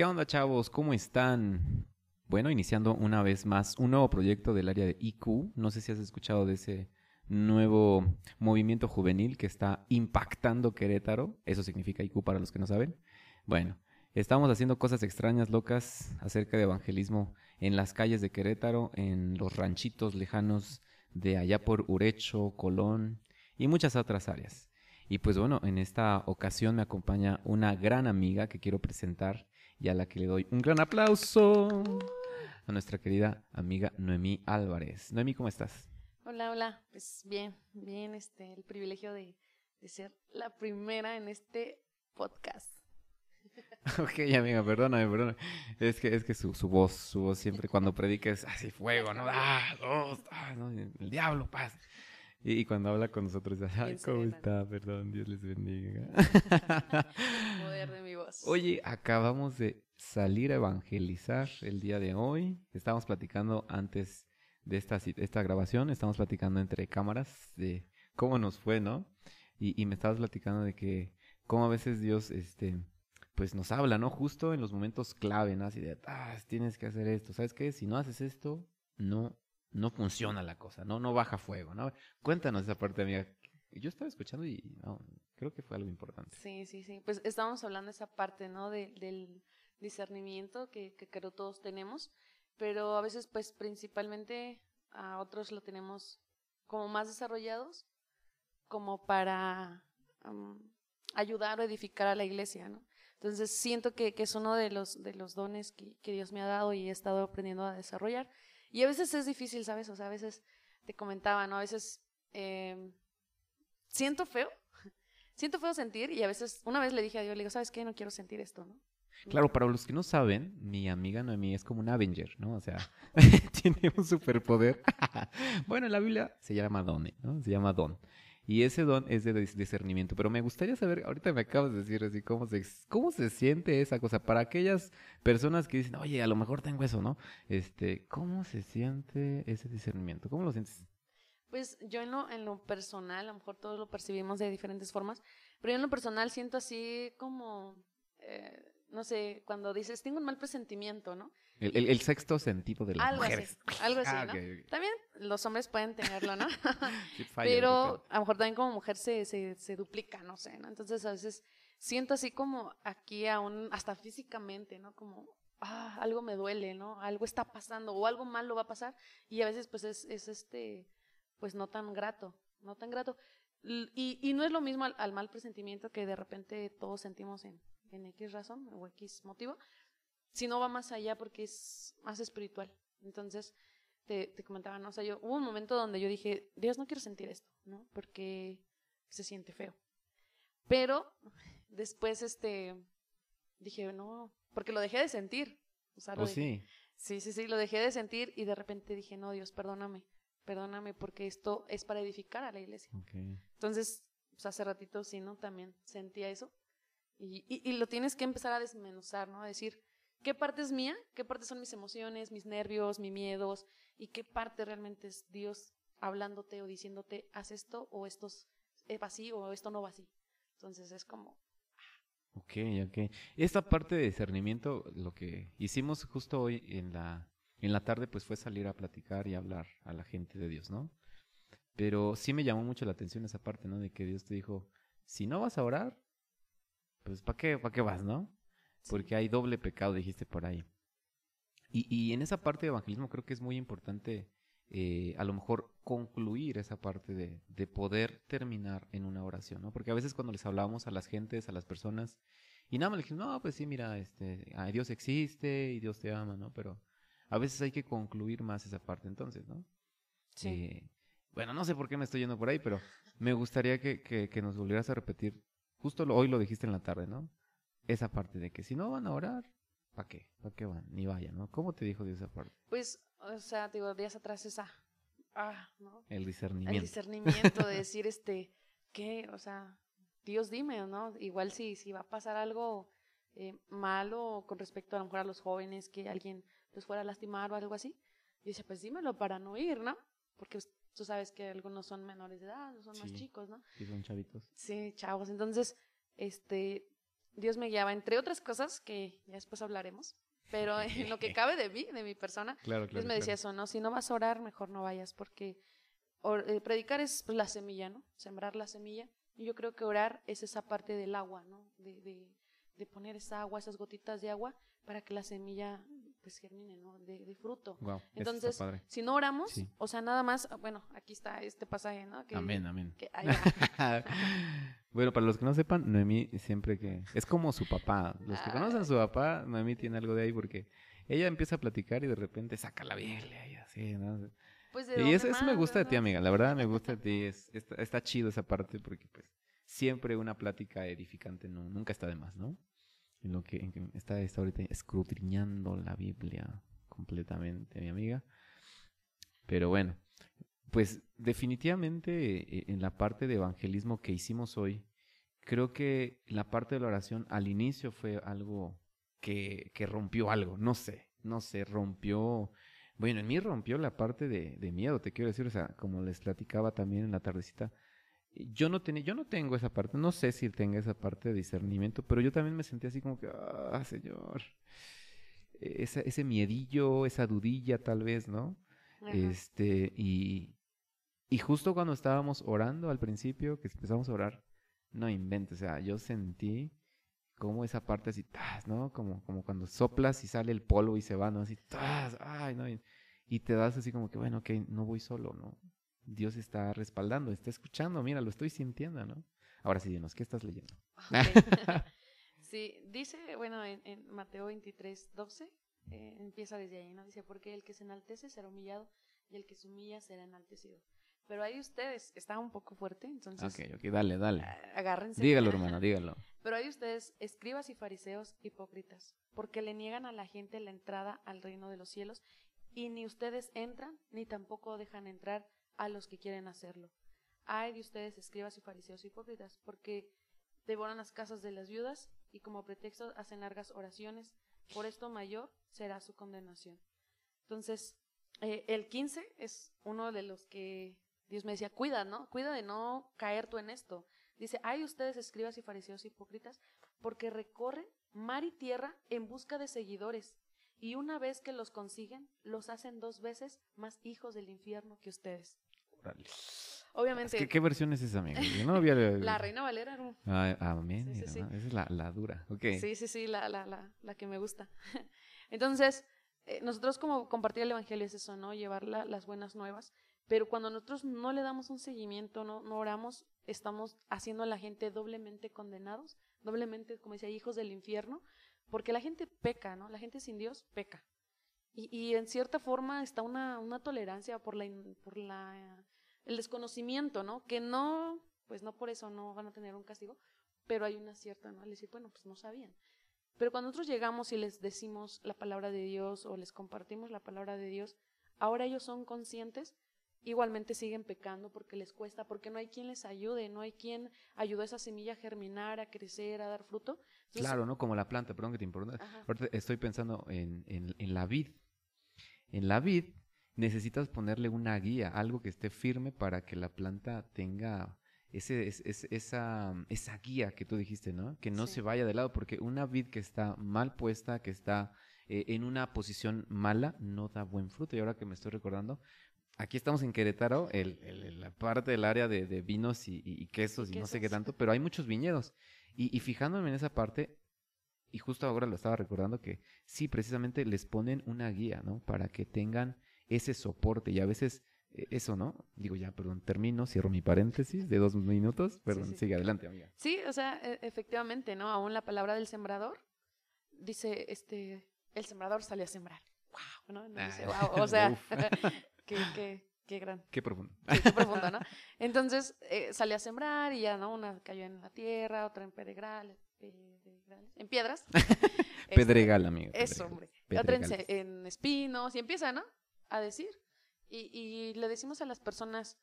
¿Qué onda, chavos? ¿Cómo están? Bueno, iniciando una vez más un nuevo proyecto del área de IQ. No sé si has escuchado de ese nuevo movimiento juvenil que está impactando Querétaro. Eso significa IQ para los que no saben. Bueno, estamos haciendo cosas extrañas, locas, acerca de evangelismo en las calles de Querétaro, en los ranchitos lejanos de allá por Urecho, Colón y muchas otras áreas. Y pues bueno, en esta ocasión me acompaña una gran amiga que quiero presentar y a la que le doy un gran aplauso a nuestra querida amiga Noemí Álvarez. Noemí, ¿cómo estás? Hola, hola. Pues bien, bien, este, el privilegio de, de ser la primera en este podcast. Ok, amiga, perdóname, perdóname. Es que, es que su, su voz, su voz siempre cuando predica es así fuego, ¿no? Ah, dos, ah, no, el diablo, paz. Y, y cuando habla con nosotros, ay, ¿cómo está? Perdón, Dios les bendiga. Poder de mi voz. Oye, acabamos de salir a evangelizar el día de hoy. Estábamos platicando antes de esta, esta grabación, estábamos platicando entre cámaras de cómo nos fue, ¿no? Y, y me estabas platicando de que cómo a veces Dios, este, pues nos habla, ¿no? Justo en los momentos clave, ¿no? Así de, ah, tienes que hacer esto, ¿sabes qué? Si no haces esto, no, no funciona la cosa, ¿no? No baja fuego, ¿no? Cuéntanos esa parte, amiga. Yo estaba escuchando y creo que fue algo importante. Sí, sí, sí. Pues estábamos hablando de esa parte, ¿no? De- del discernimiento que, que creo todos tenemos, pero a veces, pues principalmente a otros lo tenemos como más desarrollados, como para ayudar o edificar a la iglesia, ¿no? Entonces siento que, que es uno de los, de los dones que, que Dios me ha dado y he estado aprendiendo a desarrollar. Y a veces es difícil, ¿sabes? O sea, a veces te comentaba, ¿no? A veces em, siento feo, siento feo sentir y a veces, una vez le dije a Dios, le digo, ¿sabes qué? No quiero sentir esto, ¿no? Claro, para los que no saben, mi amiga Noemí es como un Avenger, ¿no? O sea, tiene un superpoder. bueno, en la Biblia se llama Done, ¿no? Se llama Don. Y ese don es de dis- discernimiento. Pero me gustaría saber, ahorita me acabas de decir así, cómo se, cómo se siente esa cosa. Para aquellas personas que dicen, oye, a lo mejor tengo eso, ¿no? Este, ¿cómo se siente ese discernimiento? ¿Cómo lo sientes? Pues yo en lo, en lo personal, a lo mejor todos lo percibimos de diferentes formas, pero yo en lo personal siento así como, eh, no sé, cuando dices, tengo un mal presentimiento, ¿no? El, el- el sexto sentido de las Algo así, mujeres. algo así, Ah, ¿no? También los hombres pueden tenerlo, ¿no? Pero a lo mejor también como mujer se, se, se duplica, no sé, ¿no? Entonces a veces siento así como aquí aún, hasta físicamente, ¿no? Como, ah, algo me duele, ¿no? Algo está pasando o algo malo va a pasar y a veces pues es, es este, pues no tan grato, no tan grato. Y, y no es lo mismo al, al mal presentimiento que de repente todos sentimos en, en X razón o X motivo, sino va más allá porque es más espiritual. Entonces, te, te comentaba, ¿no? O sea, yo, hubo un momento donde yo dije, Dios, no quiero sentir esto, ¿no? Porque se siente feo. Pero después, este, dije, no, porque lo dejé de sentir. O sea, lo Oh, dejé- sí. Sí, sí, sí, lo dejé de sentir y de repente dije, no, Dios, perdóname, perdóname porque esto es para edificar a la iglesia. Entonces, pues hace ratito sí, ¿no? También sentía eso. Y, lo tienes que empezar a desmenuzar, ¿no? A decir, ¿qué parte es mía? ¿Qué parte son mis emociones, mis nervios, mis miedos? ¿Y qué parte realmente es Dios hablándote o diciéndote, haz esto o esto es va así o esto no va así? Entonces es como, Ok, ok. Esta parte de discernimiento, lo que hicimos justo hoy en la, en la tarde, pues fue salir a platicar y hablar a la gente de Dios, ¿no? Pero sí me llamó mucho la atención esa parte, ¿no? De que Dios te dijo, si no vas a orar, pues ¿para qué, para qué vas, no? Porque hay doble pecado, dijiste por ahí. Y, y en esa parte de evangelismo creo que es muy importante eh, a lo mejor concluir esa parte de, de poder terminar en una oración, ¿no? Porque a veces cuando les hablábamos a las gentes, a las personas, y nada más le dijimos, no, pues sí, mira, este, Dios existe y Dios te ama, ¿no? Pero a veces hay que concluir más esa parte entonces, ¿no? sí, Eh, bueno, no sé por qué me estoy yendo por ahí, pero me gustaría que, que, que nos volvieras a repetir, justo lo- hoy lo dijiste en la tarde, ¿no? Esa parte de que si no van a orar, ¿para qué? ¿Para qué van? Ni vayan, ¿no? ¿Cómo te dijo Dios esa parte? pues, o sea, digo, días atrás esa, ah, ¿no? El el discernimiento. discernimiento de decir, este, ¿qué? O sea, Dios dime, ¿no? Igual si, si va a pasar algo eh, malo con respecto a lo mejor a los jóvenes, que alguien los fuera a lastimar o algo así, yo decía, pues dímelo para no ir, ¿no? Porque tú sabes que algunos son menores de edad, son más chicos, ¿no? Sí, son chavitos. Sí, chavos. Entonces, este, Dios me guiaba, entre otras cosas que ya después hablaremos, pero en lo que cabe de mí, de mi persona, Claro, Dios me decía eso, ¿no? Si no vas a orar, mejor no vayas, porque or- eh, predicar es pues, la semilla, ¿no? Sembrar la semilla. Y yo creo que orar es esa parte del agua, ¿no? De, de, de poner esa agua, esas gotitas de agua, para que la semilla pues germine, ¿no? De, de fruto. Wow, Entonces. Si no oramos, Sí. o sea, nada más, bueno, aquí está este pasaje, ¿no? Que- Amén, amén. que- bueno, para los que no sepan, Noemí siempre que... Es como su papá. Los que conocen a su papá, Noemí tiene algo de ahí porque ella empieza a platicar y de repente saca la Biblia y así, ¿no? Pues, ¿de Y eso, eso me más, gusta de ti, amiga. La verdad me gusta de ti. Es, está, está chido esa parte porque pues siempre una plática edificante no, nunca está de más, ¿no? En lo que, está, está ahorita escudriñando la Biblia completamente, mi amiga. Pero bueno, pues definitivamente eh, en la parte de evangelismo que hicimos hoy, creo que la parte de la oración al inicio fue algo que, que rompió algo, no sé, no sé, rompió, bueno, en mí rompió la parte de, de miedo, te quiero decir, o sea, como les platicaba también en la tardecita, yo no tenía, yo no tengo esa parte, no sé si tenga esa parte de discernimiento, pero yo también me sentí así como que, ah, señor, esa, ese miedillo, esa dudilla tal vez, ¿no? Ajá. Este, y, y justo cuando estábamos orando al principio, que empezamos a orar, no inventes, o sea, yo sentí como esa parte así, ¡tas! ¿no? Como, como cuando soplas y sale el polvo y se va, ¿no? Así, ¡tas! ¡ay, no! Y, y te das así como que, bueno, ok, no voy solo, ¿no? Dios está respaldando, está escuchando, mira, lo estoy sintiendo, ¿no? Ahora sí, dinos, ¿qué estás leyendo? Sí, dice, bueno, en, en Mateo 23, 12, eh, empieza desde ahí, ¿no? Dice, porque el que se enaltece será humillado y el que se humilla será enaltecido. Pero ahí ustedes, está un poco fuerte, entonces Ok, ok, dale, dale. agárrense. Dígalo, hermano, dígalo. Pero hay ustedes, escribas y fariseos hipócritas, porque le niegan a la gente la entrada al reino de los cielos, y ni ustedes entran, ni tampoco dejan entrar a los que quieren hacerlo. Ay de ustedes, escribas y fariseos hipócritas, porque devoran las casas de las viudas, y como pretexto hacen largas oraciones, por esto mayor será su condenación. Entonces, eh, el 15 es uno de los que Dios me decía, cuida, ¿no? Cuida de no caer tú en esto. Dice, hay ustedes escribas y fariseos hipócritas, porque recorren mar y tierra en busca de seguidores, y una vez que los consiguen, los hacen dos veces más hijos del infierno que ustedes. Órale. Obviamente, ¿Qué, qué versión es esa, amigo? Yo no había... la Reina Valera, ¿no? Ah, amén. Sí, sí, sí. Esa es la, la dura. Ok. Sí, sí, sí, la, la, la, la que me gusta. Entonces, eh, nosotros como compartir el Evangelio es eso, ¿no? Llevar la- las buenas nuevas. Pero cuando nosotros no le damos un seguimiento, no, no oramos, estamos haciendo a la gente doblemente condenados, doblemente, como decía, hijos del infierno, porque la gente peca, ¿no? La gente sin Dios peca. Y, en cierta forma está una, una tolerancia por la, por la el desconocimiento, ¿no? Que no, pues no por eso no van a tener un castigo, pero hay una cierta, ¿no? Decir, bueno, pues no sabían. Pero cuando nosotros llegamos y les decimos la palabra de Dios o les compartimos la palabra de Dios, ahora ellos son conscientes, igualmente siguen pecando porque les cuesta, porque no hay quien les ayude, no hay quien ayude a esa semilla a germinar, a crecer, a dar fruto. Entonces, Claro, ¿no? Como la planta, perdón que te importa. Ahorita estoy pensando en, en, en la vid. En la vid necesitas ponerle una guía, algo que esté firme para que la planta tenga ese, es- es- esa, esa guía que tú dijiste, ¿no? Que no Sí. se vaya de lado, porque una vid que está mal puesta, que está eh, en una posición mala, no da buen fruto. Y ahora que me estoy recordando, aquí estamos en Querétaro, el, el- la parte del área de, de vinos y, y- y quesos y, no sé qué tanto, pero hay muchos viñedos. Y, fijándome en esa parte, y justo ahora lo estaba recordando que sí, precisamente les ponen una guía, ¿no? Para que tengan ese soporte y a veces eh, eso, ¿no? Digo ya, perdón, termino, cierro mi paréntesis de dos minutos. Perdón, sí. sigue adelante, amiga. Sí, o sea, e- efectivamente, ¿no? Aún la palabra del sembrador dice, este, el sembrador salió a sembrar. ¡Wow! ¿no? No dice, "Wow", O sea. qué, qué, qué gran, Qué profundo. qué profundo, ¿no? Entonces, eh, salió a sembrar y ya, ¿no? Una cayó en la tierra, otra en pedregales, pedregales, en piedras. Este, Pedregal, amigo. Eso, pedregal. hombre. Otra en, en espinos y empieza, ¿no? A decir. Y, y le decimos a las personas,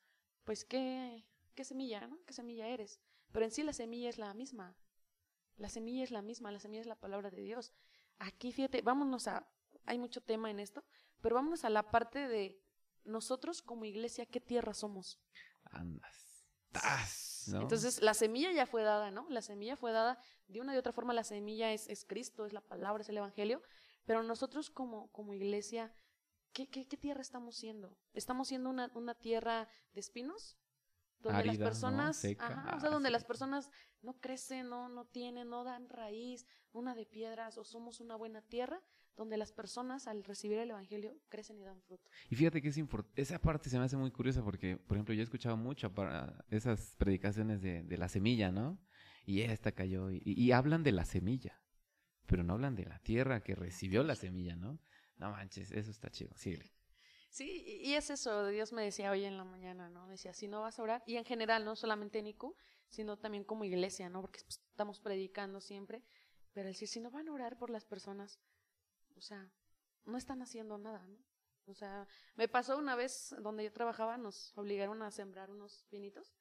pues, ¿qué, ¿qué semilla, no? ¿Qué semilla eres? Pero en sí la semilla es la misma. La semilla es la misma, la semilla es la palabra de Dios. Aquí, fíjate, vámonos a, hay mucho tema en esto, pero vámonos a la parte de nosotros como iglesia, ¿qué tierra somos? Andas. Tas, ¿no? Entonces, la semilla ya fue dada, ¿no? La semilla fue dada de una y otra forma la semilla es, es Cristo, es la palabra, es el Evangelio, pero nosotros como, como iglesia, ¿qué, qué, qué tierra estamos siendo? ¿Estamos siendo una, una tierra de espinos? Donde las Árida, ¿no? personas, ajá, o sea, Ah, donde las personas no crecen, no, no tienen, no dan raíz, una de piedras, o somos una buena tierra, donde las personas al recibir el Evangelio crecen y dan fruto. Y fíjate que es esa parte se me hace muy curiosa porque, por ejemplo, yo he escuchado mucho para esas predicaciones de, de la semilla, ¿no? Y esta cayó y, y hablan de la semilla, pero no hablan de la tierra que recibió la semilla, ¿no? No manches, eso está chido, síguele. Sí, y y es eso, Dios me decía hoy en la mañana, ¿no? Decía, si no vas a orar, y en general, no solamente en ICU, sino también como iglesia, ¿no? Porque pues, estamos predicando siempre, pero decir, si no van a orar por las personas, o sea, no están haciendo nada, ¿no? O sea, me pasó una vez donde yo trabajaba, nos obligaron a sembrar unos pinitos,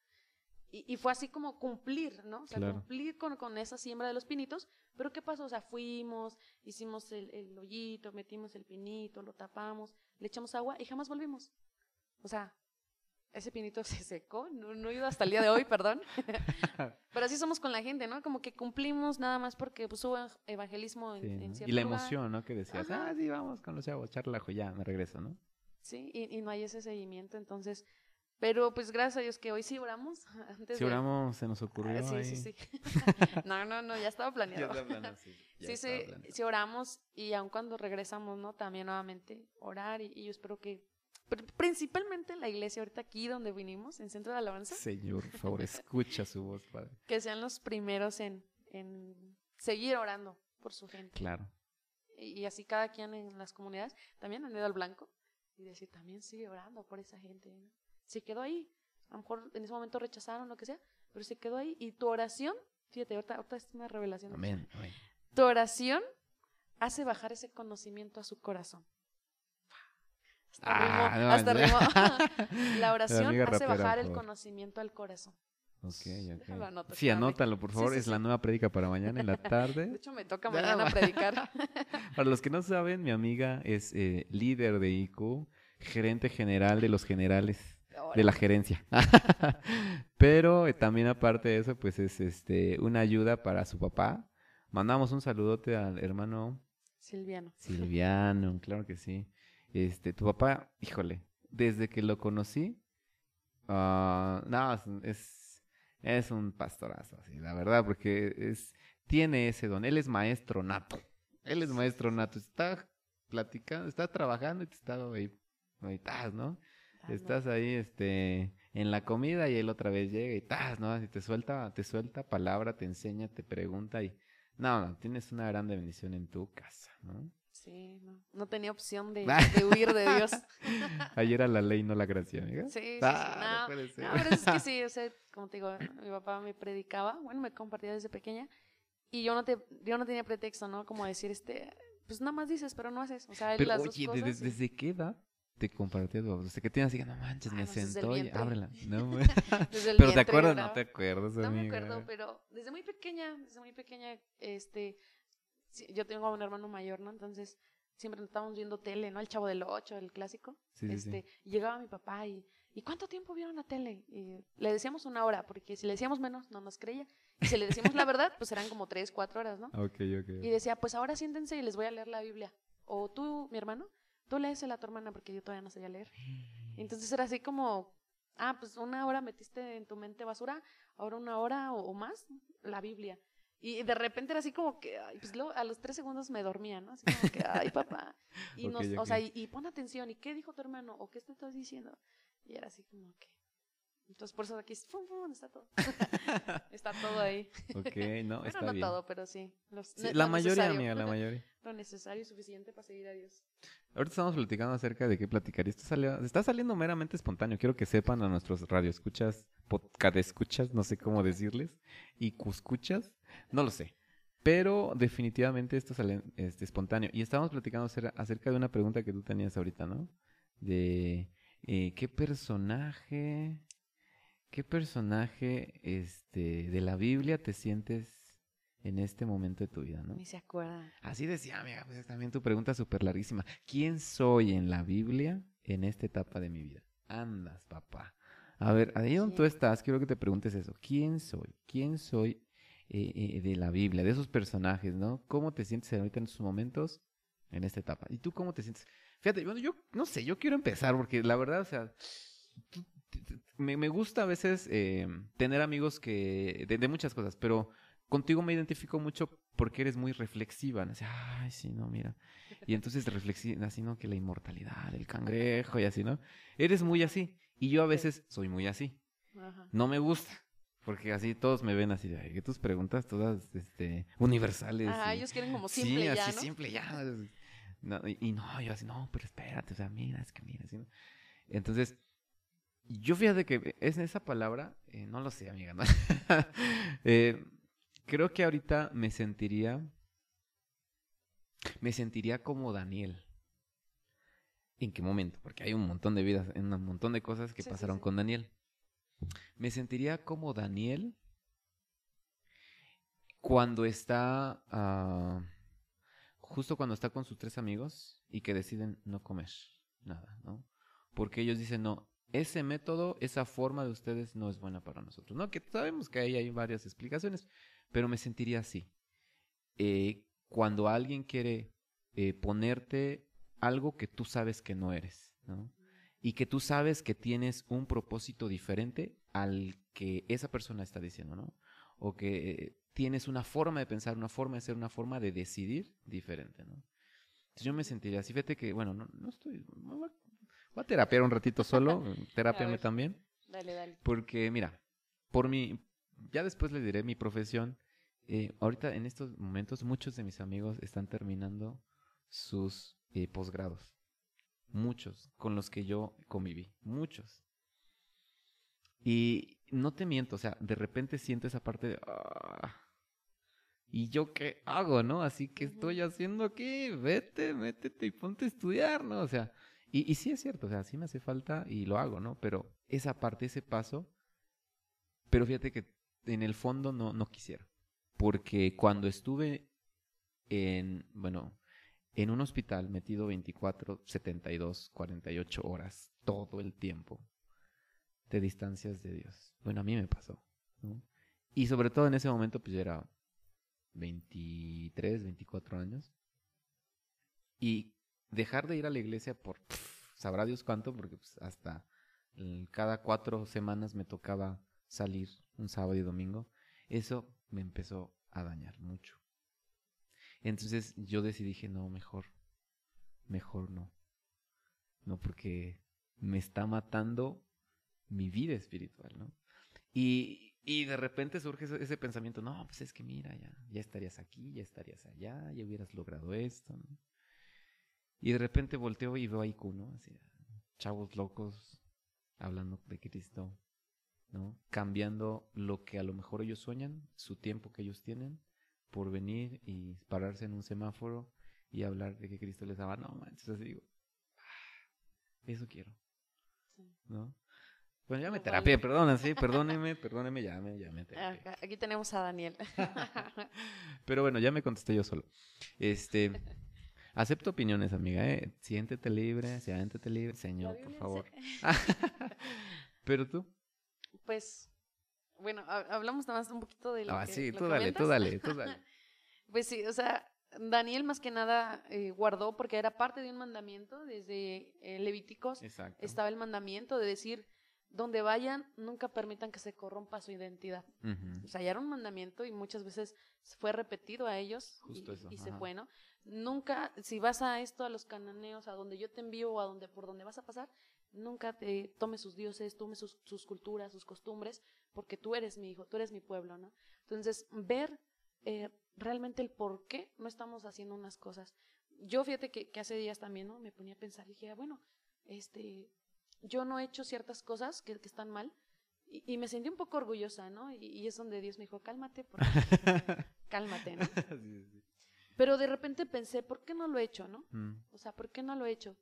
y, y fue así como cumplir, ¿no? O sea, Claro. cumplir con, con esa siembra de los pinitos, pero ¿qué pasó? O sea, fuimos, hicimos el, el hoyito, metimos el pinito, lo tapamos, le echamos agua y jamás volvimos. O sea, ese pinito se secó, no, no he ido hasta el día de hoy, perdón. Pero así somos con la gente, ¿no? Como que cumplimos nada más porque pues, hubo evangelismo en, Sí, en ¿no? cierto Y la lugar. emoción, ¿no? Que decías, Ajá. ah, sí, vamos con los chavos, charlajo, ya, me regreso, ¿no? Sí, y, y no hay ese seguimiento, entonces... Pero pues gracias a Dios que hoy sí oramos. Antes de- oramos, se nos ocurrió Ah, sí, ahí. sí, sí. no, no, no, ya estaba Ya planeado. está hablando, sí, ya Sí, estaba sí, planeado. sí oramos y aun cuando regresamos, ¿no? También nuevamente orar y, y yo espero que, principalmente en la iglesia ahorita aquí donde vinimos, en Centro de Alabanza, Señor, por favor, escucha su voz, Padre. que sean los primeros en, en seguir orando por su gente. Claro. Y, y así cada quien en las comunidades, también en dedo al blanco, y decir, también sigue orando por esa gente. ¿no? Se quedó ahí, a lo mejor en ese momento rechazaron lo que sea, pero se quedó ahí y tu oración, fíjate, ahorita, ahorita es una revelación. Amén. amén. Tu oración hace bajar ese conocimiento a su corazón. Hasta Ah, rimó, no, hasta no. rimó. La oración hace rapera, bajar el conocimiento al corazón. Ok, ok. Déjalo anoto, Sí, espérame. anótalo, por favor. sí, es sí. la nueva prédica para mañana en la De tarde. hecho, me toca mañana predicar. Para los que no saben, mi amiga es eh, líder de IQ, gerente general de los generales de la gerencia. Pero eh, también aparte de eso, pues es este una ayuda para su papá. Mandamos un saludote al hermano Silviano. Silviano, claro que sí. Este, tu papá, híjole, desde que lo conocí, ah, no, es, es, un pastorazo, así, la verdad, porque es, tiene ese don. Él es maestro nato. Él es maestro nato. Está platicando, está trabajando y te está ahí, ahí estás, ¿no? Estás ahí, este, en la comida y él otra vez llega y estás, ¿no? Así te suelta, te suelta palabra, te enseña, te pregunta y, no, no, tienes una gran bendición en tu casa, ¿no? Sí, no, no tenía opción de, de huir de Dios. Ayer era la ley, no la gracia, amiga. Sí, sí, sí. Ah, no no, puede ser. no, pero es que sí, o sea, como te digo, mi papá me predicaba, bueno, me compartía desde pequeña y yo no te, yo no tenía pretexto, ¿no? Como decir, este, pues nada más dices, pero no haces. O sea, él Pero las dos oye, cosas. ¿desde, qué edad te compartió tu? Desde que tienes así, no manches, Ah, me sentó y ábrela. No, pero ¿te acuerdas? No te acuerdas, No me acuerdo, pero desde muy pequeña, desde muy pequeña, este, yo tengo un hermano mayor, ¿no? Entonces, siempre estábamos viendo tele, ¿no? El Chavo del Ocho, el clásico. Sí, este, sí. y llegaba mi papá y, ¿y cuánto tiempo vieron la tele? Y le decíamos una hora, porque si le decíamos menos, no nos creía. Y si le decíamos la verdad, pues eran como tres, cuatro horas, ¿no? Ok, ok. Y decía, pues ahora siéntense y les voy a leer la Biblia. O tú, mi hermano, tú léesela a tu hermana porque yo todavía no sabía leer. Entonces era así como, ah, pues una hora metiste en tu mente basura, ahora una hora o, o más, la Biblia. Y de repente era así como que, ay, pues luego a los tres segundos me dormía, ¿no? Así como que, ay, papá. Y Ok, nos, o ok. sea, y, y pon atención, ¿y qué dijo tu hermano? ¿O qué te estás diciendo? Y era así como que. Entonces por eso aquí fum, fum, está todo. está todo ahí. Ok, no, Bueno, está no bien. todo, pero sí. los- Sí, la mayoría, amiga, la mayoría. Lo necesario y suficiente para seguir a Dios. Ahorita estamos platicando acerca de qué platicar. Y esto salió, está saliendo meramente espontáneo. Quiero que sepan a nuestros radioescuchas, podcast escuchas, no sé cómo decirles, y cuscuchas, no lo sé. Pero definitivamente esto sale este, espontáneo. Y estábamos platicando acer- acerca de una pregunta que tú tenías ahorita, ¿no? De eh, qué personaje, qué personaje este, de la Biblia te sientes en este momento de tu vida, ¿no? Ni se acuerda. Así decía, amiga, pues también tu pregunta súper larguísima. ¿Quién soy en la Biblia en esta etapa de mi vida? Andas, papá. A ver, ahí donde tú estás, quiero que te preguntes eso. ¿Quién soy? ¿Quién soy eh, de la Biblia, de esos personajes, ¿no? ¿Cómo te sientes ahorita en estos momentos, en esta etapa? ¿Y tú cómo te sientes? Fíjate, bueno, yo no sé, yo quiero empezar porque la verdad, o sea, me, me gusta a veces eh, tener amigos que, de, de muchas cosas, pero contigo me identifico mucho porque eres muy reflexiva. ¿no? Así, Ay, sí, no, mira. Y entonces reflexiva, así, ¿no? Que la inmortalidad, el cangrejo y así, ¿no? Eres muy así. Y yo a veces soy muy así. No me gusta. Porque así todos me ven así de "Ay, que tus preguntas todas este, universales. Y- ellos quieren como simple sí, ya, así ¿no? simple ya. No, y, y no, yo así, no, pero espérate, o sea, mira, es que mira, así, ¿no? Entonces, yo fíjate que es esa palabra, eh, no lo sé, amiga, ¿no? Eh, creo que ahorita me sentiría, me sentiría como Daniel. ¿En qué momento? Porque hay un montón de vidas, un montón de cosas que sí, pasaron sí. con Daniel. Me sentiría como Daniel cuando está, ah, justo cuando está con sus tres amigos y que deciden no comer nada, ¿no? Porque ellos dicen, no, ese método, esa forma de ustedes no es buena para nosotros, ¿no? Que sabemos que ahí hay varias explicaciones, pero me sentiría así. Eh, cuando alguien quiere eh, ponerte algo que tú sabes que no eres, ¿no? Y que tú sabes que tienes un propósito diferente al que esa persona está diciendo, ¿no? O que tienes una forma de pensar, una forma de ser, una forma de decidir diferente, ¿no? Entonces yo me sentiría así, fíjate que, bueno, no, no estoy, voy a, terapiar un ratito solo, terapiame también. Dale, dale. Porque, mira, por mi, ya después les diré mi profesión. eh, ahorita en estos momentos muchos de mis amigos están terminando sus eh, posgrados. Muchos con los que yo conviví. Muchos. Y no te miento, o sea, de repente siento esa parte de... "Ah, ¿Y yo qué hago, no? Así que estoy haciendo aquí, vete, métete y ponte a estudiar, ¿no? O sea, y, y sí es cierto, o sea, sí me hace falta y lo hago, ¿no? Pero esa parte, ese paso, pero fíjate que en el fondo no, no quisiera. Porque cuando estuve en, bueno, en un hospital metido 24, 72, 48 horas, todo el tiempo, te distancias de Dios. Bueno, a mí me pasó, ¿no? Y sobre todo en ese momento, pues yo era 23, 24 años. Y dejar de ir a la iglesia por, sabrá Dios cuánto, porque pues, hasta cada cuatro semanas me tocaba salir un sábado y domingo. Eso me empezó a dañar mucho. Entonces yo decidí, dije, no, mejor, mejor no. No, porque me está matando mi vida espiritual, ¿no? Y, y de repente surge ese, pensamiento, no, pues es que mira, ya, ya estarías aquí, ya estarías allá, ya hubieras logrado esto, ¿no? Y de repente volteo y veo a IQ, ¿no? Así, chavos locos hablando de Cristo, ¿no? Cambiando lo que a lo mejor ellos sueñan, su tiempo que ellos tienen, por venir y pararse en un semáforo y hablar de que Cristo les daba, no manches, así digo, "Ah, eso quiero, Sí. ¿no? Bueno, ya me terapia, perdón, sí, perdóneme, perdóneme, ya me, ya me terapié. Acá- Aquí tenemos a Daniel. Pero bueno, ya me contesté yo solo. Este, acepto opiniones, amiga, ¿eh? Siéntete libre, siéntete libre, señor, por favor. Pero tú. Pues, bueno, ha- hablamos nada más un poquito de lo Ah, que sí, lo tú que dale, tú dale, tú dale. Pues sí, o sea, Daniel más que nada eh, guardó porque era parte de un mandamiento desde eh, Levíticos. Exacto. Estaba el mandamiento de decir, donde vayan, nunca permitan que se corrompa su identidad. Ujú. O sea, ya era un mandamiento y muchas veces fue repetido a ellos Justo y, eso, y se fue, ¿no? Nunca, si vas a esto, a los cananeos, a donde yo te envío o a donde, por donde vas a pasar, nunca te tomes sus dioses, tomes sus, sus culturas, sus costumbres, porque tú eres mi hijo, tú eres mi pueblo, ¿no? Entonces, ver eh, realmente el por qué no estamos haciendo unas cosas. Yo fíjate que, que hace días también, ¿no? Me ponía a pensar y dije, ah, bueno, este, yo no he hecho ciertas cosas que, que están mal y, y me sentí un poco orgullosa, ¿no? Y, y es donde Dios me dijo, cálmate, porque- cálmate, ¿no? Pero de repente pensé, ¿por qué no lo he hecho, no? Mm, O sea, ¿por qué no lo he hecho?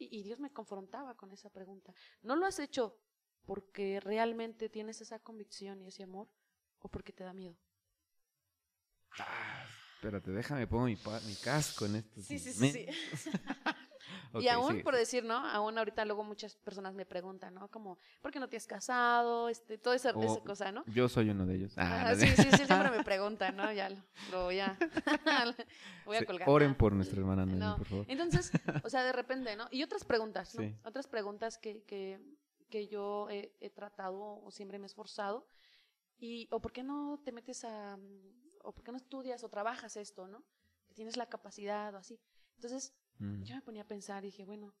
Y, y Dios me confrontaba con esa pregunta. ¿No lo has hecho porque realmente tienes esa convicción y ese amor o porque te da miedo? Ah, espérate, déjame pongo mi, pa- mi casco en esto. Sí, sí, sí, sí. y aún, por decir, ¿no? Aún ahorita luego muchas personas me preguntan, ¿no? Como, ¿por qué no te has casado? Este, toda esa, esa cosa, ¿no? Yo soy uno de ellos. Ah, sí, sí, sí, siempre me preguntan, ¿no? Ya lo voy a, voy a colgar. Oren por nuestra hermana no. por favor. Entonces, o sea, de repente, ¿no? Y otras preguntas, ¿no? Otras preguntas que, que, que yo he, he, tratado o siempre me he esforzado. Y, o por qué no te metes a, o por qué no estudias o trabajas esto, ¿no? Que tienes la capacidad o así. Entonces, mm. yo me ponía a pensar y dije, bueno,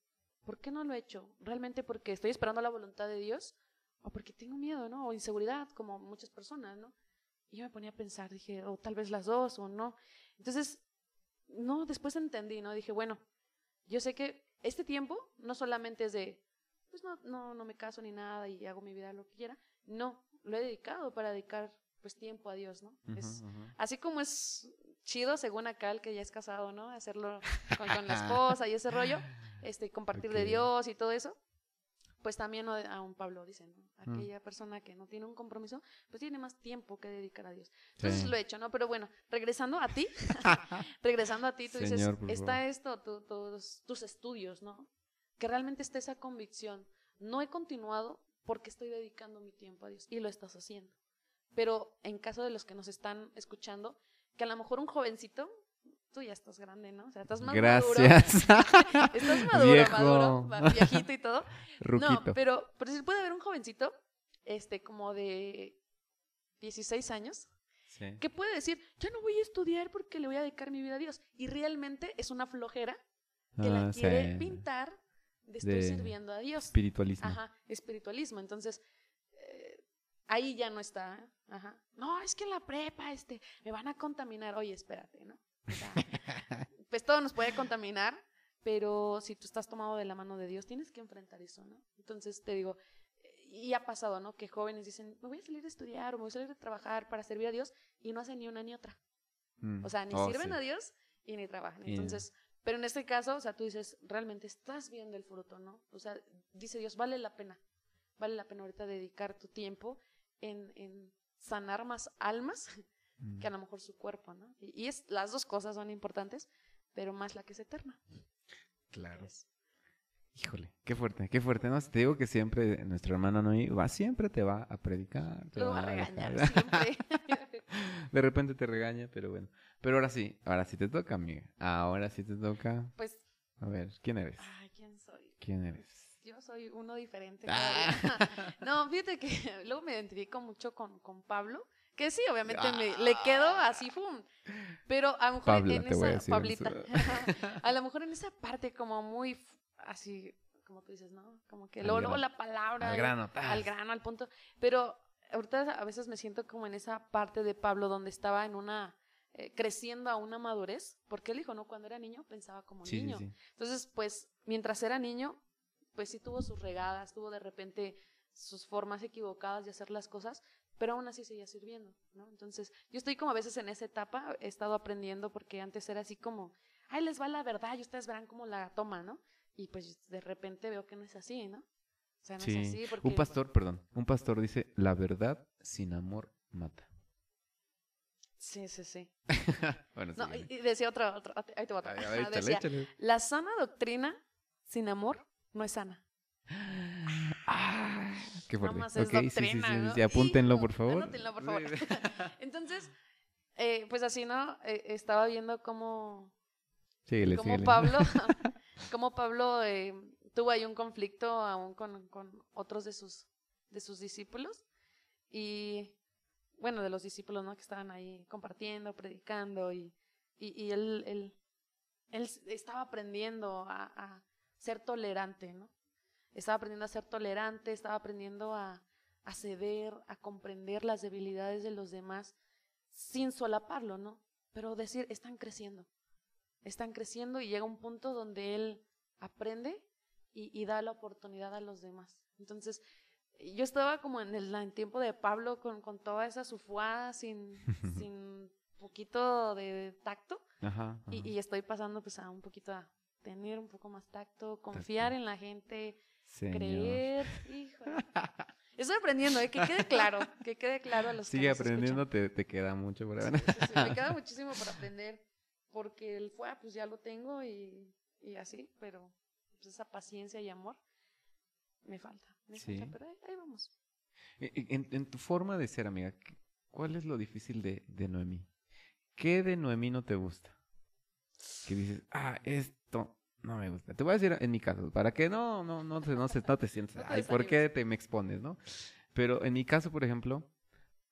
¿por qué no lo he hecho? ¿Realmente porque estoy esperando la voluntad de Dios? ¿O porque tengo miedo, ¿no? O inseguridad, como muchas personas, ¿no? Y yo me ponía a pensar, dije, o tal vez las dos, o no. Entonces, no, después entendí, ¿no? Dije, bueno, yo sé que este tiempo no solamente es de, pues no, no, no me caso ni nada y hago mi vida lo que quiera. No, lo he dedicado para dedicar pues tiempo a Dios, ¿no? es, Así como es chido, según acá el que ya es casado, ¿no? Hacerlo con, la esposa y ese rollo, este, compartir de Dios y todo eso. Pues también a un Pablo dice, ¿no? Mm. Aquella persona que no tiene un compromiso, pues tiene más tiempo que dedicar a Dios. Entonces lo he hecho, ¿no? Pero bueno, regresando a ti, regresando a ti, tú dices, está esto, tus, tus estudios, ¿no? Que realmente está esa convicción. No he continuado porque estoy dedicando mi tiempo a Dios y lo estás haciendo. Pero en caso de los que nos están escuchando, que a lo mejor un jovencito, tú ya estás grande, ¿no? O sea, estás más Gracias. maduro. estás maduro, maduro, viejito y todo. No, pero, pero si puede haber un jovencito, este, como de 16 años, que puede decir, ya no voy a estudiar porque le voy a dedicar mi vida a Dios. Y realmente es una flojera que la ah, quiere pintar de estoy sirviendo a Dios. Espiritualismo. Ajá, espiritualismo. Entonces, ahí ya no está. Ajá. No, es que en la prepa, este, me van a contaminar. Oye, espérate, ¿no? pues todo nos puede contaminar, pero si tú estás tomado de la mano de Dios, tienes que enfrentar eso, ¿no? Entonces te digo, y ha pasado, ¿no? Que jóvenes dicen, me voy a salir a estudiar o me voy a salir a trabajar para servir a Dios y no hacen ni una ni otra. Mm. O sea, ni oh, sirven a Dios y ni trabajan. Entonces, pero en este caso, o sea, tú dices, realmente estás viendo el fruto, ¿no? O sea, dice Dios, vale la pena, vale la pena ahorita dedicar tu tiempo en, en sanar más almas que a lo mejor su cuerpo, ¿no? Y, es, las dos cosas son importantes, pero más la que es eterna. Claro. Híjole, qué fuerte, qué fuerte, ¿no? Te digo que siempre nuestra hermana Noí va, siempre te va a predicar. Te Lo va a regañar, siempre. de repente te regaña, pero bueno. Pero ahora sí, ahora sí te toca, amiga. Ahora sí te toca. Pues. A ver, ¿quién eres? Ay, ¿quién soy? ¿Quién eres? Yo soy uno diferente. Ah. no, fíjate que luego me identifico mucho con, con Pablo. Que sí, obviamente me, le quedo así, ¡fum! Pero a lo mejor en esa. Pablita. a lo mejor en esa parte como muy así, como tú dices, ¿no? Como que luego, la palabra. Al grano, Al grano, al punto. Pero ahorita a veces me siento como en esa parte de Pablo donde estaba en una eh, creciendo a una madurez, porque él dijo, no, cuando era niño pensaba como niño. Entonces, pues, mientras era niño, pues sí tuvo sus regadas, tuvo de repente sus formas equivocadas de hacer las cosas, pero aún así seguía sirviendo, ¿no? Entonces, yo estoy como a veces en esa etapa, he estado aprendiendo porque antes era así como, ay, les va la verdad y ustedes verán cómo la toman, ¿no? Y pues de repente veo que no es así, ¿no? O sea, no es así porque... Un pastor, perdón, un pastor dice, la verdad sin amor mata. Sí, sí, sí. bueno, no, y decía otra, otra, ahí te voy a, a decía, La sana doctrina sin amor no es sana. Ah, qué fuerte. Nada más es okay, doctrina, sí, sí, sí, Apúntenlo, por favor. Apúntenlo, por favor. Entonces, eh, pues así, ¿no? Eh, estaba viendo cómo, síguele, cómo Pablo, cómo Pablo eh, tuvo ahí un conflicto aún con, con otros de sus, de sus discípulos. Y bueno, de los discípulos, ¿no? Que estaban ahí compartiendo, predicando y, y, él, él, él, estaba aprendiendo a, a, ser tolerante, ¿no? Estaba aprendiendo a ser tolerante, estaba aprendiendo a, a ceder, a comprender las debilidades de los demás sin solaparlo, ¿no? Pero decir, están creciendo, están creciendo y llega un punto donde él aprende y, y da la oportunidad a los demás. Entonces, yo estaba como en el, tiempo de Pablo con, con toda esa sufuada sin, sin poquito de tacto. Y, estoy pasando pues a un poquito a tener un poco más tacto, confiar en la gente, creer. Híjole. Estoy aprendiendo, ¿eh? que quede claro, que quede claro a los Sigue aprendiendo, te, te, queda mucho por ahora. Sí, me queda muchísimo por aprender, porque el fue, pues ya lo tengo y, y así, pero pues, esa paciencia y amor, me falta. Me Sí. falta, pero ahí, ahí vamos. E- e- En, en tu forma de ser, amiga, ¿qué- ¿cuál es lo difícil de, de Noemí? ¿Qué de Noemí no te gusta? Que dices, ah, esto no me gusta. Te voy a decir en mi caso, para que no, no, no, te- no, se- no te sientas, No te ay, ¿por qué te me expones, no? Pero en mi caso, por ejemplo,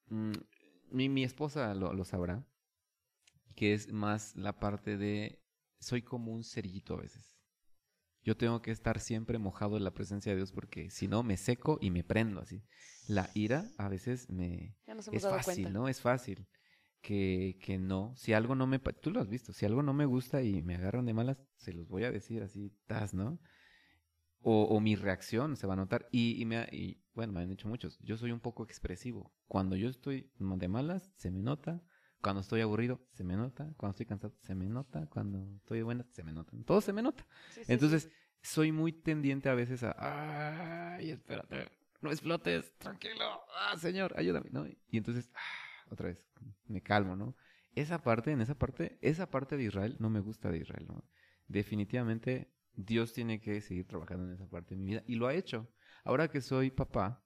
mm, mi, mi esposa lo, lo sabrá, que es más la parte de, soy como un cerillito a veces. Yo tengo que estar siempre mojado en la presencia de Dios porque si no me seco y me prendo así. La ira a veces me, Ya nos hemos es dado fácil, cuenta. ¿no? Es fácil. Que, que no. Si algo no me... Tú lo has visto. Si algo no me gusta y me agarran de malas, se los voy a decir así, tas, ¿no? O, o mi reacción se va a notar. Y, y me ha- y, bueno, me han dicho muchos. Yo soy un poco expresivo. Cuando yo estoy de malas, se me nota. Cuando estoy aburrido, se me nota. Cuando estoy cansado, se me nota. Cuando estoy buena, se me nota. Todo se me nota. Sí, sí, sí. Entonces, soy muy tendiente a veces a, ay, espérate, no explotes, tranquilo, ah, señor, ayúdame, ¿no? Y entonces, ah, otra vez, me calmo, ¿no? Esa parte, en esa parte, esa parte de Israel no me gusta de Israel, ¿no? Definitivamente Dios tiene que seguir trabajando en esa parte de mi vida y lo ha hecho. Ahora que soy papá,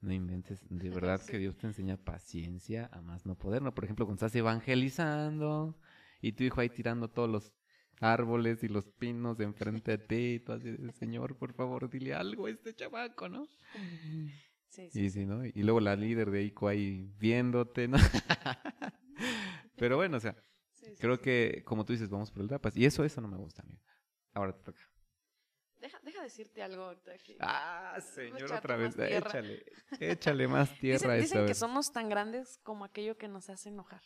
no inventes, de verdad que Dios te enseña paciencia a más no poder, ¿no? Por ejemplo, cuando estás evangelizando y tu hijo ahí tirando todos los árboles y los pinos enfrente de ti, y tú así Señor, por favor, dile algo a este chamaco, ¿no? Sí, sí, Y sí, ¿no? Y luego la líder de ICO ahí viéndote, ¿no? Pero bueno, o sea, sí, sí, creo sí. que, como tú dices, vamos por etapas. Y eso, eso no me gusta, amigo. Ahora te toca. Deja, deja decirte algo que- Ah, señor, otra vez. tierra. Échale, échale más tierra Dicen, esta dicen que somos tan grandes como aquello que nos hace enojar.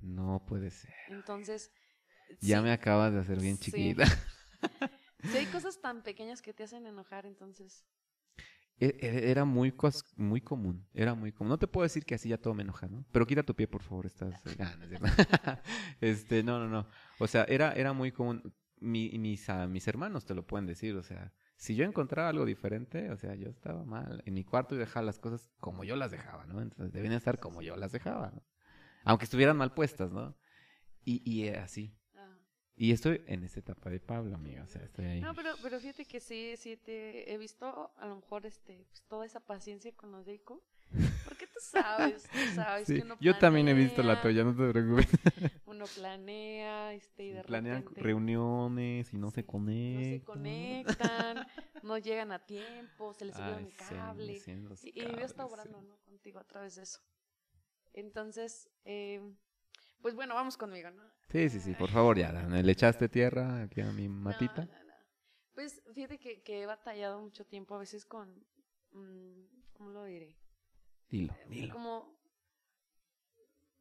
No puede ser. Entonces, Ya sí, me acabas de hacer bien Sí. chiquita. si hay cosas tan pequeñas que te hacen enojar, entonces, Era muy, muy común, era muy común. No te puedo decir que así ya todo me enoja, ¿no? Pero quita tu pie, por favor, estás... ah, no es este, no, no, no. O sea, era, era muy común. Mi- mis, ah, mis hermanos te lo pueden decir, o sea, si yo encontraba algo diferente, o sea, yo estaba mal. En mi cuarto y dejaba las cosas como yo las dejaba, ¿no? Entonces deben estar como yo las dejaba, ¿no? Aunque estuvieran mal puestas, ¿no? Y, y eh, así. Y estoy en esta etapa de Pablo, amiga, o sea, estoy ahí. No, pero, pero fíjate que sí, sí te he visto a lo mejor este, pues, toda esa paciencia con los de ICO. Porque tú sabes, tú sabes Sí, que uno yo también he visto la planea, tuya, no te preocupes. Uno planea, este, y de Planean repente reuniones y no se no conectan. se conectan, no llegan a tiempo, se les Ay, un cable. sí, Y, y Dios está cables, sí. obrando, ¿no? Contigo a través de eso. Entonces, eh, pues bueno, vamos conmigo, ¿no? Sí, sí, sí, por favor, ya, le echaste tierra aquí a mi matita. No, no, no. Pues fíjate que, que he batallado mucho tiempo a veces con, mm, ¿cómo lo diré? Dilo, Eh, dilo. Como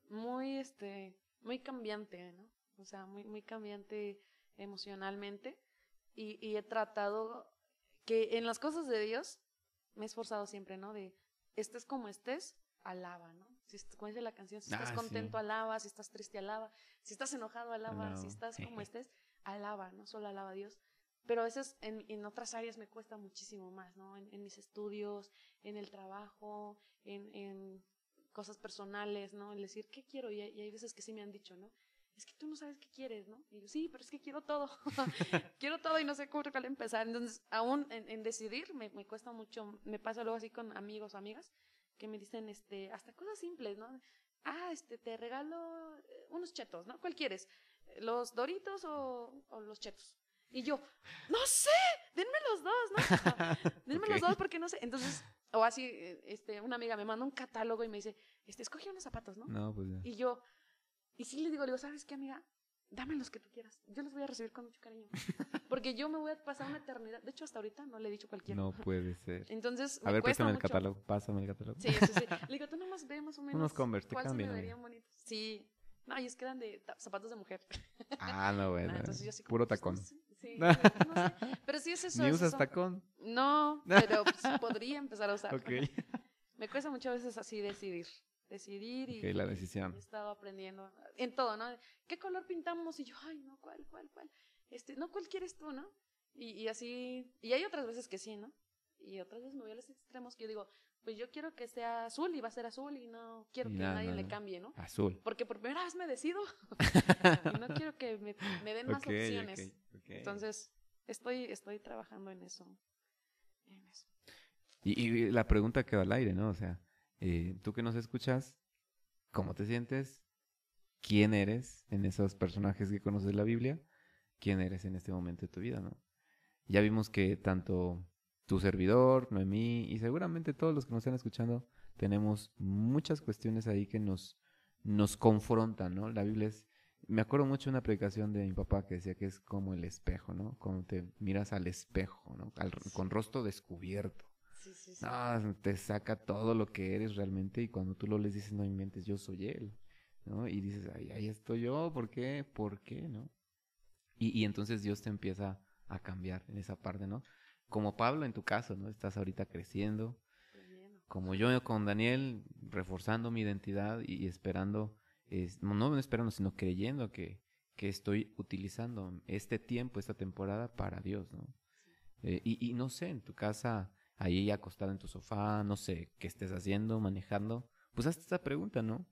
muy, este, muy cambiante, ¿no? O sea, muy, muy cambiante emocionalmente. Y, y he tratado que en las cosas de Dios me he esforzado siempre, ¿no? De estés como estés, alaba, ¿no? Si est- como dice la canción, si estás Ah, sí. contento, alaba, si estás triste, alaba, si estás enojado, alaba, si estás como estés, alaba, no solo alaba a Dios. Pero a veces en, en otras áreas me cuesta muchísimo más, ¿no? En, en mis estudios, en el trabajo, en, en cosas personales, ¿no? El decir, ¿qué quiero? Y, hay- y hay veces que sí me han dicho, ¿no? Es que tú no sabes qué quieres, ¿no? Y yo, sí, pero es que quiero todo. quiero todo y no sé cómo empezar. Entonces, aún en, en decidir me, me cuesta mucho. Me pasa luego así con amigos o amigas que me dicen, este, hasta cosas simples, ¿no? Ah, este, te regalo eh, unos chetos, ¿no? ¿Cuál quieres? ¿Los doritos o, o los chetos? Y yo, no sé, denme los dos, ¿no? Denme los Ok. dos porque no sé. Entonces, o así, eh, este, una amiga me manda un catálogo y me dice, este, escoge unos zapatos, ¿no? No, pues ya. Y yo, y sí le digo, le digo, ¿sabes qué, amiga? Dame los que tú quieras. Yo los voy a recibir con mucho cariño. Porque yo me voy a pasar una eternidad. De hecho, hasta ahorita no le he dicho cualquiera. No puede ser. Entonces, A ver, préstame el catálogo, pásame el catálogo. Sí, sí, sí. Le digo, tú nomás ve más o menos. Unos Converse, te ¿cuál se cambian, me verían bonitos? Sí. No, y es que eran de zapatos de mujer. Ah, no, bueno. entonces yo así como, Puro pues, tacón. Sí, no sé. Pero sí es eso. ¿Ni es usas eso. tacón? No, pero pues, podría empezar a usar. Ok. Me cuesta muchas veces así decidir. Decidir y, Ok, la y- decisión. He estado aprendiendo en todo, ¿no? ¿Qué color pintamos? Y yo, ay, no, ¿cuál, cuál, cuál? Este, no, ¿cuál quieres tú, no? Y, y así, y hay otras veces que sí, ¿no? Y otras veces me voy a los extremos que yo digo, pues yo quiero que sea azul y va a ser azul y no quiero Y que nadie no, le cambie, ¿no? Azul. Porque por primera vez me decido y no quiero que me, me den más opciones. Entonces, estoy, estoy trabajando en eso. Y, la pregunta quedó al aire, ¿no? O sea, eh, tú que nos escuchas, ¿cómo te sientes? ¿Quién eres en esos personajes que conoces la Biblia? ¿Quién eres en este momento de tu vida, no? Ya vimos que tanto tu servidor, Noemí y seguramente todos los que nos están escuchando tenemos muchas cuestiones ahí que nos, nos confrontan, ¿no? La Biblia es, me acuerdo mucho de una predicación de mi papá que decía que es como el espejo, ¿no? Cuando te miras al espejo, ¿no? con rostro descubierto. Sí, sí, sí. te saca todo lo que eres realmente y cuando tú lo les dices, no inventes, yo soy él, ¿no? Y dices, ahí, ahí estoy yo, ¿por qué? ¿Por qué? ¿No? Y, y entonces Dios te empieza a cambiar en esa parte, ¿no? Como Pablo en tu caso, ¿no? Estás ahorita creciendo, como yo con Daniel, reforzando mi identidad y, esperando, no, no esperando, sino creyendo que, que estoy utilizando este tiempo, esta temporada para Dios, ¿no? Eh, y, y, no sé, en tu casa, ahí acostada en tu sofá, no sé qué estés haciendo, manejando, pues hazte esta pregunta, ¿no?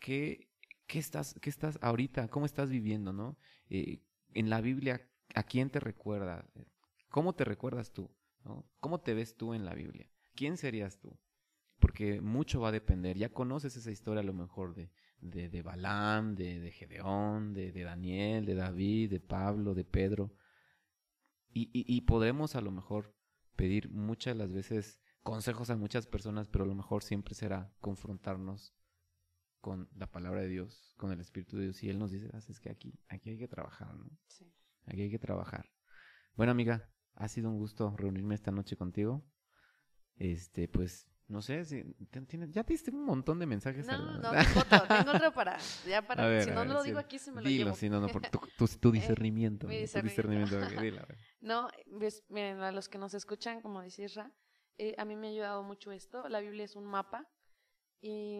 ¿Qué, qué, estás, qué estás ahorita? ¿Cómo estás viviendo, no? Eh, en la Biblia, ¿a quién te recuerda? ¿Cómo te recuerdas tú? ¿Cómo te ves tú en la Biblia? ¿quién serías tú? Porque mucho va a depender. Ya conoces esa historia a lo mejor de, de, de Balaam, de, de Gedeón, de, de, Daniel, de David, de Pablo, de Pedro. Y, y, podremos a lo mejor pedir muchas las veces consejos a muchas personas, pero lo mejor siempre será confrontarnos con la palabra de Dios, con el Espíritu de Dios. Y Él nos dice, ah, es que aquí, aquí hay que trabajar, ¿no? Sí. Aquí hay que trabajar. Bueno, amiga, ha sido un gusto reunirme esta noche contigo. Este, pues, no sé, si ya te diste un montón de mensajes. No, no, tengo otro, tengo otro para, ya para, si no, no lo digo aquí, se me lo dilo, llevo. si no, no, por tu, tu, discernimiento. Mi discernimiento. Tu discernimiento no, ves, miren, a los que nos escuchan, como decís Ra, eh, a mí me ha ayudado mucho esto. La Biblia es un mapa y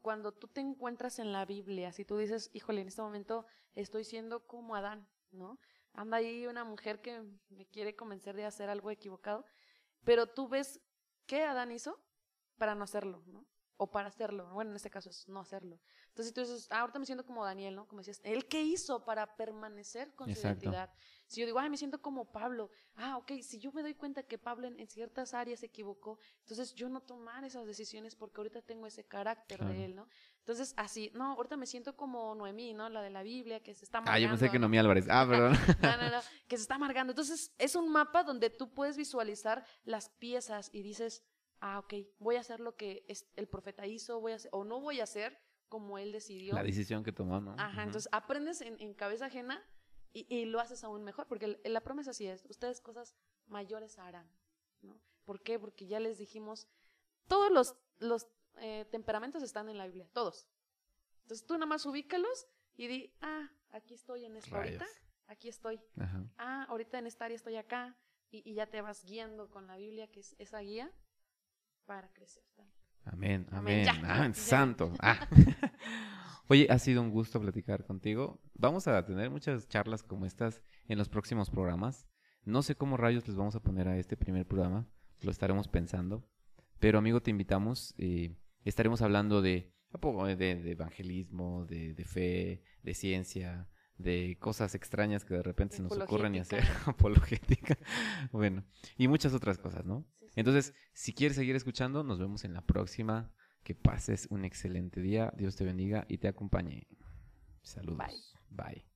cuando tú te encuentras en la Biblia, si tú dices, híjole, en este momento estoy siendo como Adán, ¿no? Anda ahí una mujer que me quiere convencer de hacer algo equivocado, pero tú ves qué Adán hizo para no hacerlo, ¿no? O para hacerlo. Bueno, en este caso es no hacerlo. Entonces tú dices, ah, ahorita me siento como Daniel, ¿no? Como decías, ¿él qué hizo para permanecer con su identidad? Si yo digo, ay, me siento como Pablo, ah, ok, si yo me doy cuenta que Pablo en, ciertas áreas se equivocó, entonces yo no tomar esas decisiones porque ahorita tengo ese carácter de él, ¿no? Entonces, así, no, ahorita me siento como Noemí, ¿no? La de la Biblia, que se está amargando. Ah, yo pensé que Noemí Álvarez. Ah, perdón. no, no, no, que se está amargando. Entonces, es un mapa donde tú puedes visualizar las piezas y dices, ah, ok, voy a hacer lo que el profeta hizo, voy a hacer, o no voy a hacer como él decidió. La decisión que tomó, ¿no? Ajá, entonces aprendes en, cabeza ajena y, lo haces aún mejor, porque la promesa sí es, ustedes cosas mayores harán, ¿no? ¿Por qué? Porque ya les dijimos, todos los, los eh, temperamentos están en la Biblia, todos. Entonces tú nada más ubícalos y di, ah, aquí estoy en esta ahorita, aquí estoy. Ah, ahorita en esta área estoy acá. Y, ya te vas guiando con la Biblia, que es esa guía, para crecer. Amén, amén, amén, santo. Ah. Oye, ha sido un gusto platicar contigo. Vamos a tener muchas charlas como estas en los próximos programas. No sé cómo rayos les vamos a poner a este primer programa, lo estaremos pensando. Pero amigo, te invitamos. Eh, estaremos hablando de, de, evangelismo, de, fe, de ciencia, de cosas extrañas que de repente se nos ocurren y hacer apologética. bueno, y muchas otras cosas, ¿no? Entonces, si quieres seguir escuchando, nos vemos en la próxima. Que pases un excelente día. Dios te bendiga y te acompañe. Saludos. Bye. Bye.